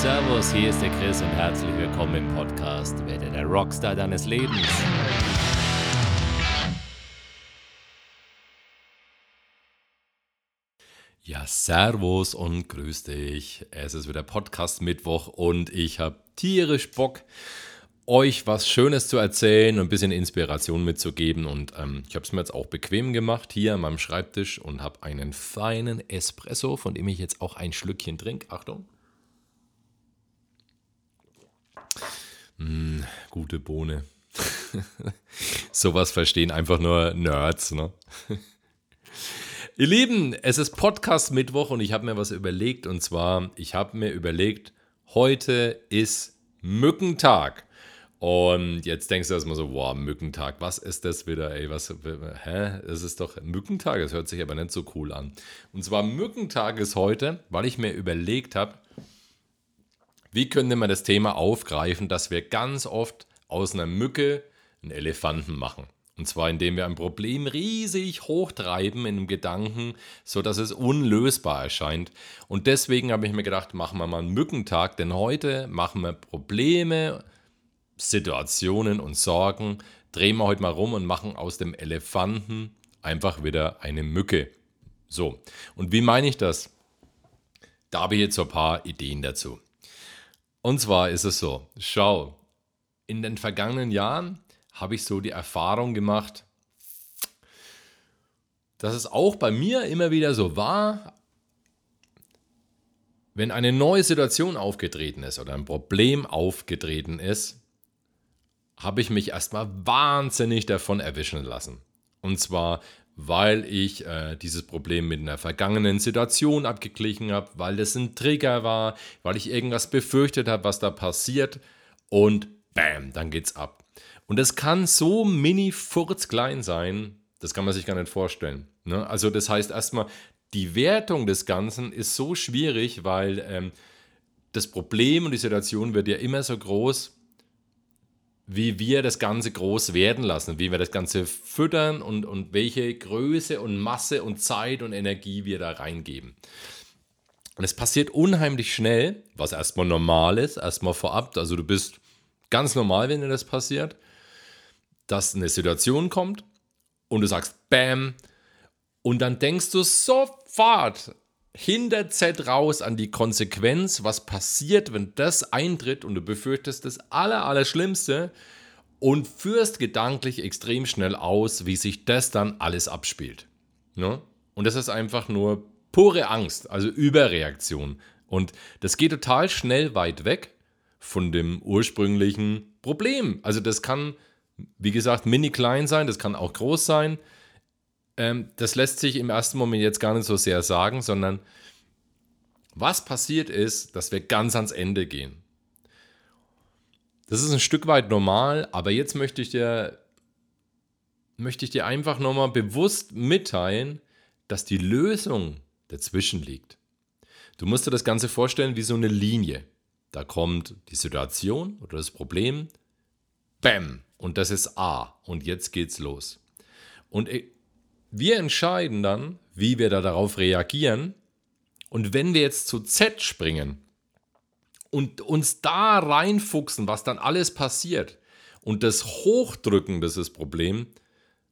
Servus, hier ist der Chris und herzlich willkommen im Podcast Werde der Rockstar deines Lebens. Ja, Servus und grüß dich. Es ist wieder Podcast Mittwoch und ich habe tierisch Bock, euch was Schönes zu erzählen und ein bisschen Inspiration mitzugeben. Und ähm, ich habe es mir jetzt auch bequem gemacht hier an meinem Schreibtisch und habe einen feinen Espresso, von dem ich jetzt auch ein Schlückchen trinke. Achtung. Mm, gute Bohne. Sowas verstehen einfach nur Nerds, ne? Ihr Lieben, es ist Podcast Mittwoch und ich habe mir was überlegt und zwar, ich habe mir überlegt, heute ist Mückentag. Und jetzt denkst du erstmal so, wow, Mückentag, was ist das wieder, ey, was, hä, es ist doch Mückentag, das hört sich aber nicht so cool an. Und zwar Mückentag ist heute, weil ich mir überlegt habe, wie könnte man das Thema aufgreifen, dass wir ganz oft aus einer Mücke einen Elefanten machen. Und zwar indem wir ein Problem riesig hochtreiben in einem Gedanken, sodass es unlösbar erscheint. Und deswegen habe ich mir gedacht, machen wir mal einen Mückentag, denn heute machen wir Probleme, Situationen und Sorgen, drehen wir heute mal rum und machen aus dem Elefanten einfach wieder eine Mücke. So, und wie meine ich das? Da habe ich jetzt so ein paar Ideen dazu. Und zwar ist es so, schau, in den vergangenen Jahren habe ich so die Erfahrung gemacht, dass es auch bei mir immer wieder so war, wenn eine neue Situation aufgetreten ist oder ein Problem aufgetreten ist, habe ich mich erstmal wahnsinnig davon erwischen lassen. Und zwar, weil ich äh, dieses Problem mit einer vergangenen Situation abgeglichen habe, weil das ein Trigger war, weil ich irgendwas befürchtet habe, was da passiert und bam, dann geht's ab. Und das kann so mini furzklein sein, das kann man sich gar nicht vorstellen. Ne? Also das heißt erstmal, die Wertung des Ganzen ist so schwierig, weil ähm, das Problem und die Situation wird ja immer so groß, wie wir das Ganze groß werden lassen, wie wir das Ganze füttern und, und welche Größe und Masse und Zeit und Energie wir da reingeben. Und es passiert unheimlich schnell, was erstmal normal ist, erstmal vorab. Also du bist ganz normal, wenn dir das passiert dass eine Situation kommt und du sagst Bam und dann denkst du sofort hinter Z raus an die Konsequenz, was passiert, wenn das eintritt und du befürchtest das aller, aller Schlimmste und führst gedanklich extrem schnell aus, wie sich das dann alles abspielt. Ne? Und das ist einfach nur pure Angst, also Überreaktion. Und das geht total schnell weit weg von dem ursprünglichen Problem. Also das kann wie gesagt, mini klein sein, das kann auch groß sein. Ähm, das lässt sich im ersten Moment jetzt gar nicht so sehr sagen, sondern was passiert ist, dass wir ganz ans Ende gehen. Das ist ein Stück weit normal, aber jetzt möchte ich dir, möchte ich dir einfach nochmal bewusst mitteilen, dass die Lösung dazwischen liegt. Du musst dir das Ganze vorstellen wie so eine Linie. Da kommt die Situation oder das Problem, bam, und das ist A. Und jetzt geht's los. Und äh, wir entscheiden dann, wie wir da darauf reagieren. Und wenn wir jetzt zu Z springen und uns da reinfuchsen, was dann alles passiert und das Hochdrücken, das ist das Problem,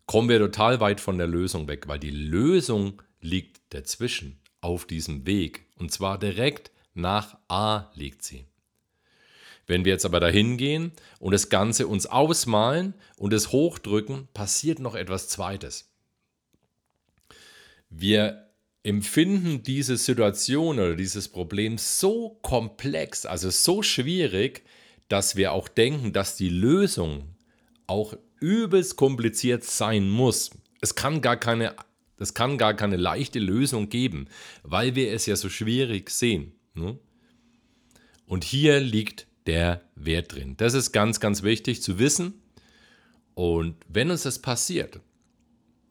kommen wir total weit von der Lösung weg, weil die Lösung liegt dazwischen auf diesem Weg. Und zwar direkt nach A liegt sie. Wenn wir jetzt aber dahin gehen und das Ganze uns ausmalen und es hochdrücken, passiert noch etwas Zweites. Wir empfinden diese Situation oder dieses Problem so komplex, also so schwierig, dass wir auch denken, dass die Lösung auch übelst kompliziert sein muss. Es kann gar keine, es kann gar keine leichte Lösung geben, weil wir es ja so schwierig sehen. Ne? Und hier liegt der Wert drin. Das ist ganz, ganz wichtig zu wissen. Und wenn uns das passiert,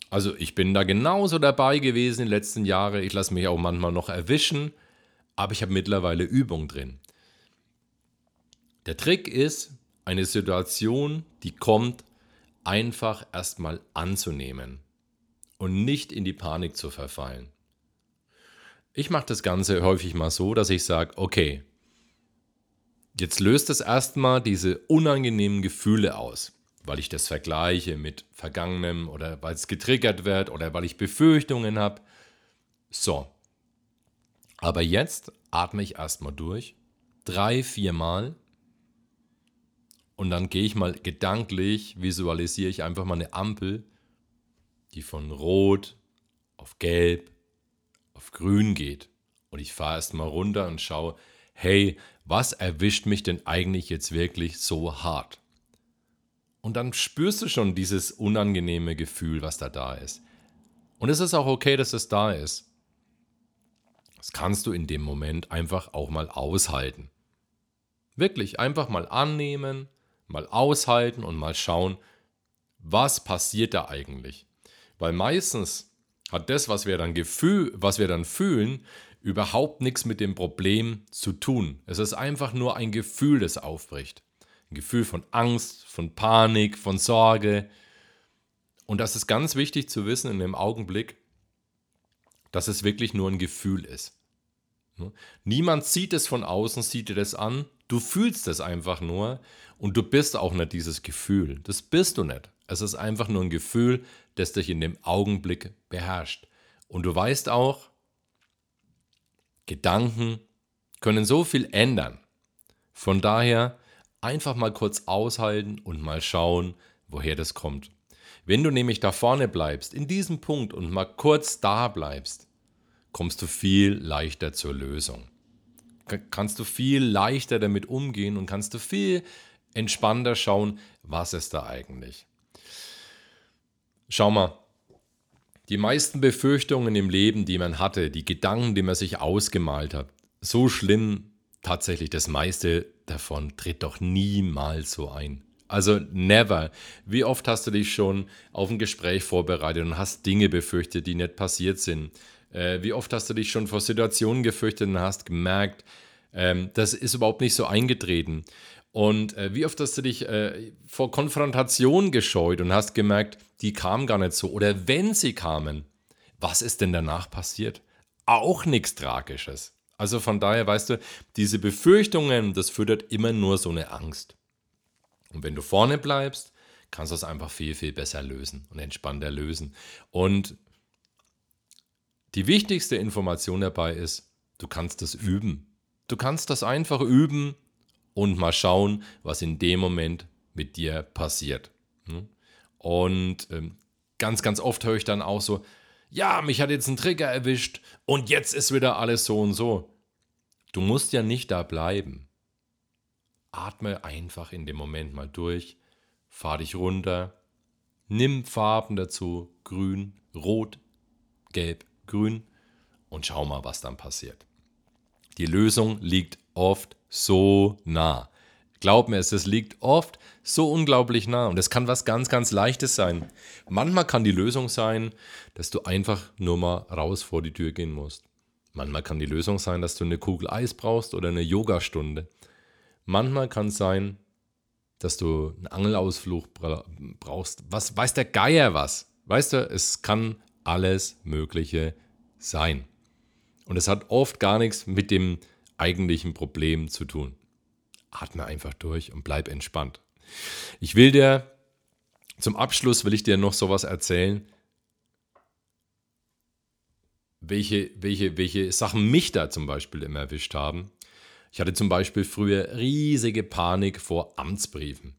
also ich bin da genauso dabei gewesen in den letzten Jahren, ich lasse mich auch manchmal noch erwischen, aber ich habe mittlerweile Übung drin. Der Trick ist, eine Situation, die kommt, einfach erstmal anzunehmen und nicht in die Panik zu verfallen. Ich mache das Ganze häufig mal so, dass ich sage, okay, Jetzt löst es erstmal diese unangenehmen Gefühle aus, weil ich das vergleiche mit Vergangenem oder weil es getriggert wird oder weil ich Befürchtungen habe. So. Aber jetzt atme ich erstmal durch, drei, vier Mal. Und dann gehe ich mal gedanklich, visualisiere ich einfach mal eine Ampel, die von Rot auf Gelb auf Grün geht. Und ich fahre erstmal runter und schaue, hey, was erwischt mich denn eigentlich jetzt wirklich so hart? Und dann spürst du schon dieses unangenehme Gefühl, was da da ist. Und es ist auch okay, dass es da ist. Das kannst du in dem Moment einfach auch mal aushalten. Wirklich einfach mal annehmen, mal aushalten und mal schauen, was passiert da eigentlich. Weil meistens hat das, was wir dann gefühl, was wir dann fühlen, überhaupt nichts mit dem Problem zu tun. Es ist einfach nur ein Gefühl, das aufbricht. Ein Gefühl von Angst, von Panik, von Sorge. Und das ist ganz wichtig zu wissen in dem Augenblick, dass es wirklich nur ein Gefühl ist. Ne? Niemand sieht es von außen, sieht dir das an. Du fühlst es einfach nur und du bist auch nicht dieses Gefühl. Das bist du nicht. Es ist einfach nur ein Gefühl, das dich in dem Augenblick beherrscht. Und du weißt auch, Gedanken können so viel ändern. Von daher einfach mal kurz aushalten und mal schauen, woher das kommt. Wenn du nämlich da vorne bleibst, in diesem Punkt und mal kurz da bleibst, kommst du viel leichter zur Lösung. Kannst du viel leichter damit umgehen und kannst du viel entspannter schauen, was ist da eigentlich. Schau mal, die meisten Befürchtungen im Leben, die man hatte, die Gedanken, die man sich ausgemalt hat, so schlimm tatsächlich, das meiste davon tritt doch niemals so ein. Also never. Wie oft hast du dich schon auf ein Gespräch vorbereitet und hast Dinge befürchtet, die nicht passiert sind? Äh, wie oft hast du dich schon vor Situationen gefürchtet und hast gemerkt, ähm, das ist überhaupt nicht so eingetreten? Und äh, wie oft hast du dich äh, vor Konfrontation gescheut und hast gemerkt, die kamen gar nicht so? Oder wenn sie kamen, was ist denn danach passiert? Auch nichts Tragisches. Also von daher, weißt du, diese Befürchtungen, das füttert immer nur so eine Angst. Und wenn du vorne bleibst, kannst du es einfach viel, viel besser lösen und entspannter lösen. Und die wichtigste Information dabei ist, du kannst das üben. Du kannst das einfach üben und mal schauen, was in dem Moment mit dir passiert. Hm? Und ähm, ganz, ganz oft höre ich dann auch so, ja, mich hat jetzt ein Trigger erwischt und jetzt ist wieder alles so und so. Du musst ja nicht da bleiben. Atme einfach in dem Moment mal durch, fahr dich runter, nimm Farben dazu, grün, rot, gelb, grün und schau mal, was dann passiert. Die Lösung liegt oft so nah. Glaub mir, es liegt oft so unglaublich nah und es kann was ganz, ganz Leichtes sein. Manchmal kann die Lösung sein, dass du einfach nur mal raus vor die Tür gehen musst. Manchmal kann die Lösung sein, dass du eine Kugel Eis brauchst oder eine Yogastunde. Manchmal kann es sein, dass du einen Angelausflug brauchst. Was weiß der Geier was? Weißt du, es kann alles Mögliche sein. Und es hat oft gar nichts mit dem eigentlichen Problem zu tun. Atme einfach durch und bleib entspannt. Ich will dir zum Abschluss will ich dir noch sowas erzählen, welche, welche, welche Sachen mich da zum Beispiel immer erwischt haben. Ich hatte zum Beispiel früher riesige Panik vor Amtsbriefen.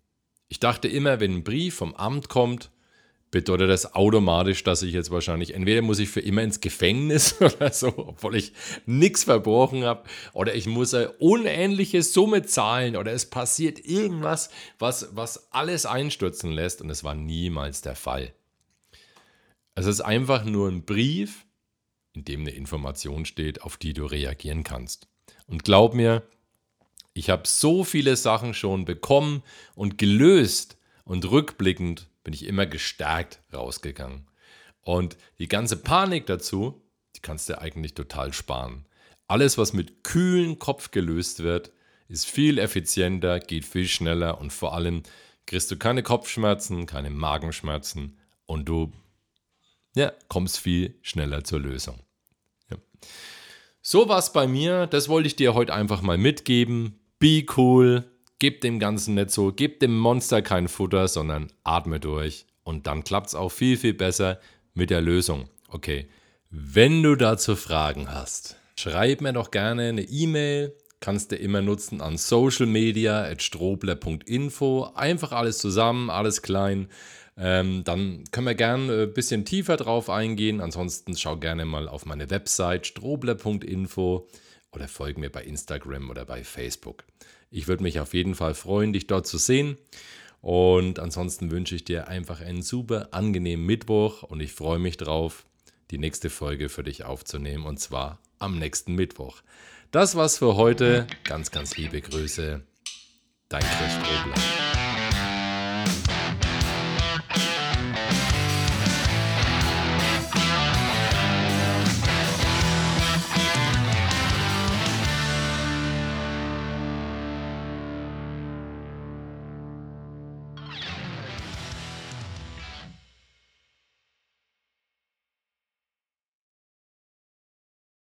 Ich dachte immer, wenn ein Brief vom Amt kommt, bedeutet das automatisch, dass ich jetzt wahrscheinlich, entweder muss ich für immer ins Gefängnis oder so, obwohl ich nichts verbrochen habe, oder ich muss eine unähnliche Summe zahlen oder es passiert irgendwas, was, was alles einstürzen lässt und es war niemals der Fall. Es ist einfach nur ein Brief, in dem eine Information steht, auf die du reagieren kannst. Und glaub mir, ich habe so viele Sachen schon bekommen und gelöst und rückblickend bin ich immer gestärkt rausgegangen. Und die ganze Panik dazu, die kannst du eigentlich total sparen. Alles, was mit kühlen Kopf gelöst wird, ist viel effizienter, geht viel schneller und vor allem kriegst du keine Kopfschmerzen, keine Magenschmerzen und du ja, kommst viel schneller zur Lösung. Ja. So war es bei mir, das wollte ich dir heute einfach mal mitgeben. be cool, gib dem Ganzen nicht so, gib dem Monster kein Futter, sondern atme durch. Und dann klappt es auch viel, viel besser mit der Lösung. Okay, wenn du dazu Fragen hast, schreib mir doch gerne eine E-Mail. Kannst du immer nutzen an socialmedia.strobler.info. Einfach alles zusammen, alles klein. Ähm, dann können wir gerne ein bisschen tiefer drauf eingehen. Ansonsten schau gerne mal auf meine Website strobler.info oder folge mir bei Instagram oder bei Facebook. Ich würde mich auf jeden Fall freuen, dich dort zu sehen. Und ansonsten wünsche ich dir einfach einen super angenehmen Mittwoch und ich freue mich drauf, die nächste Folge für dich aufzunehmen und zwar am nächsten Mittwoch. Das war's für heute. Ganz, ganz liebe Grüße. Dein Chris Strobler.